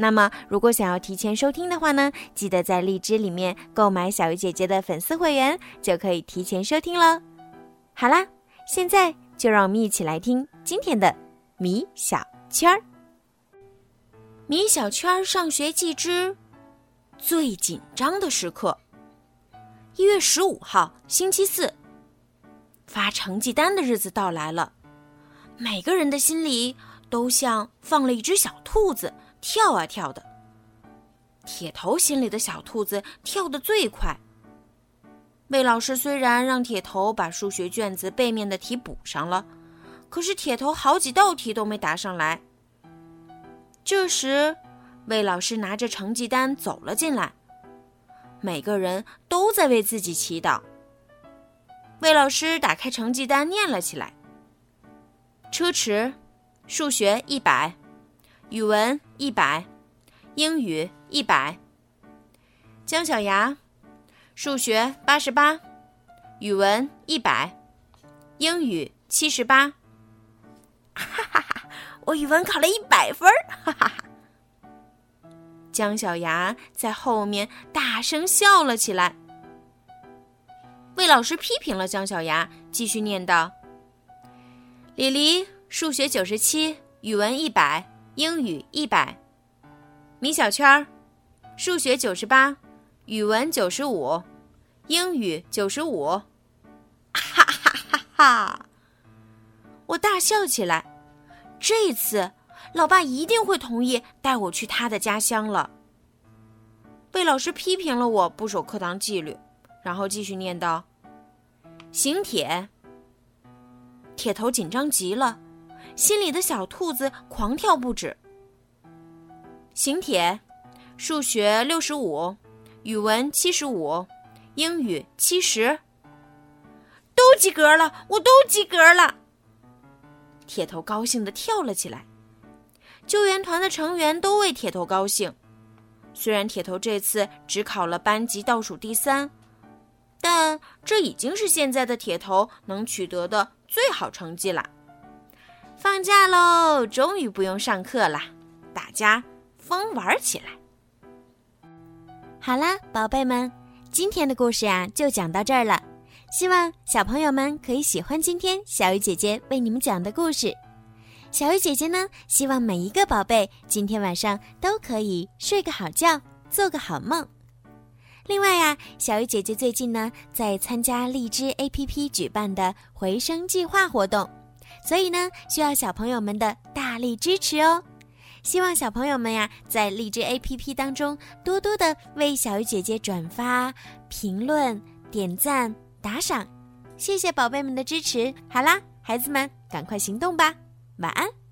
那么，如果想要提前收听的话呢，记得在荔枝里面购买小鱼姐姐的粉丝会员，就可以提前收听了。好啦，现在就让我们一起来听今天的米小圈儿。米小圈儿上学记之最紧张的时刻。一月十五号，星期四，发成绩单的日子到来了，每个人的心里都像放了一只小兔子。跳啊跳的，铁头心里的小兔子跳得最快。魏老师虽然让铁头把数学卷子背面的题补上了，可是铁头好几道题都没答上来。这时，魏老师拿着成绩单走了进来，每个人都在为自己祈祷。魏老师打开成绩单念了起来：“车迟，数学一百。”语文一百，英语一百。姜小牙，数学八十八，语文一百，英语七十八。哈哈哈！我语文考了一百分儿！哈哈哈！姜小牙在后面大声笑了起来。魏老师批评了姜小牙，继续念道：“李黎，数学九十七，语文一百。”英语一百，米小圈儿，数学九十八，语文九十五，英语九十五，哈哈哈哈！我大笑起来。这次，老爸一定会同意带我去他的家乡了。被老师批评了我不守课堂纪律，然后继续念道：“邢铁，铁头紧张极了。”心里的小兔子狂跳不止。邢铁，数学六十五，语文七十五，英语七十，都及格了，我都及格了。铁头高兴的跳了起来。救援团的成员都为铁头高兴。虽然铁头这次只考了班级倒数第三，但这已经是现在的铁头能取得的最好成绩了。放假喽，终于不用上课了，大家疯玩起来。好啦，宝贝们，今天的故事呀就讲到这儿了。希望小朋友们可以喜欢今天小鱼姐姐为你们讲的故事。小鱼姐姐呢，希望每一个宝贝今天晚上都可以睡个好觉，做个好梦。另外呀，小鱼姐姐最近呢在参加荔枝 APP 举办的回声计划活动。所以呢，需要小朋友们的大力支持哦！希望小朋友们呀，在荔枝 APP 当中多多的为小鱼姐姐转发、评论、点赞、打赏，谢谢宝贝们的支持！好啦，孩子们，赶快行动吧！晚安。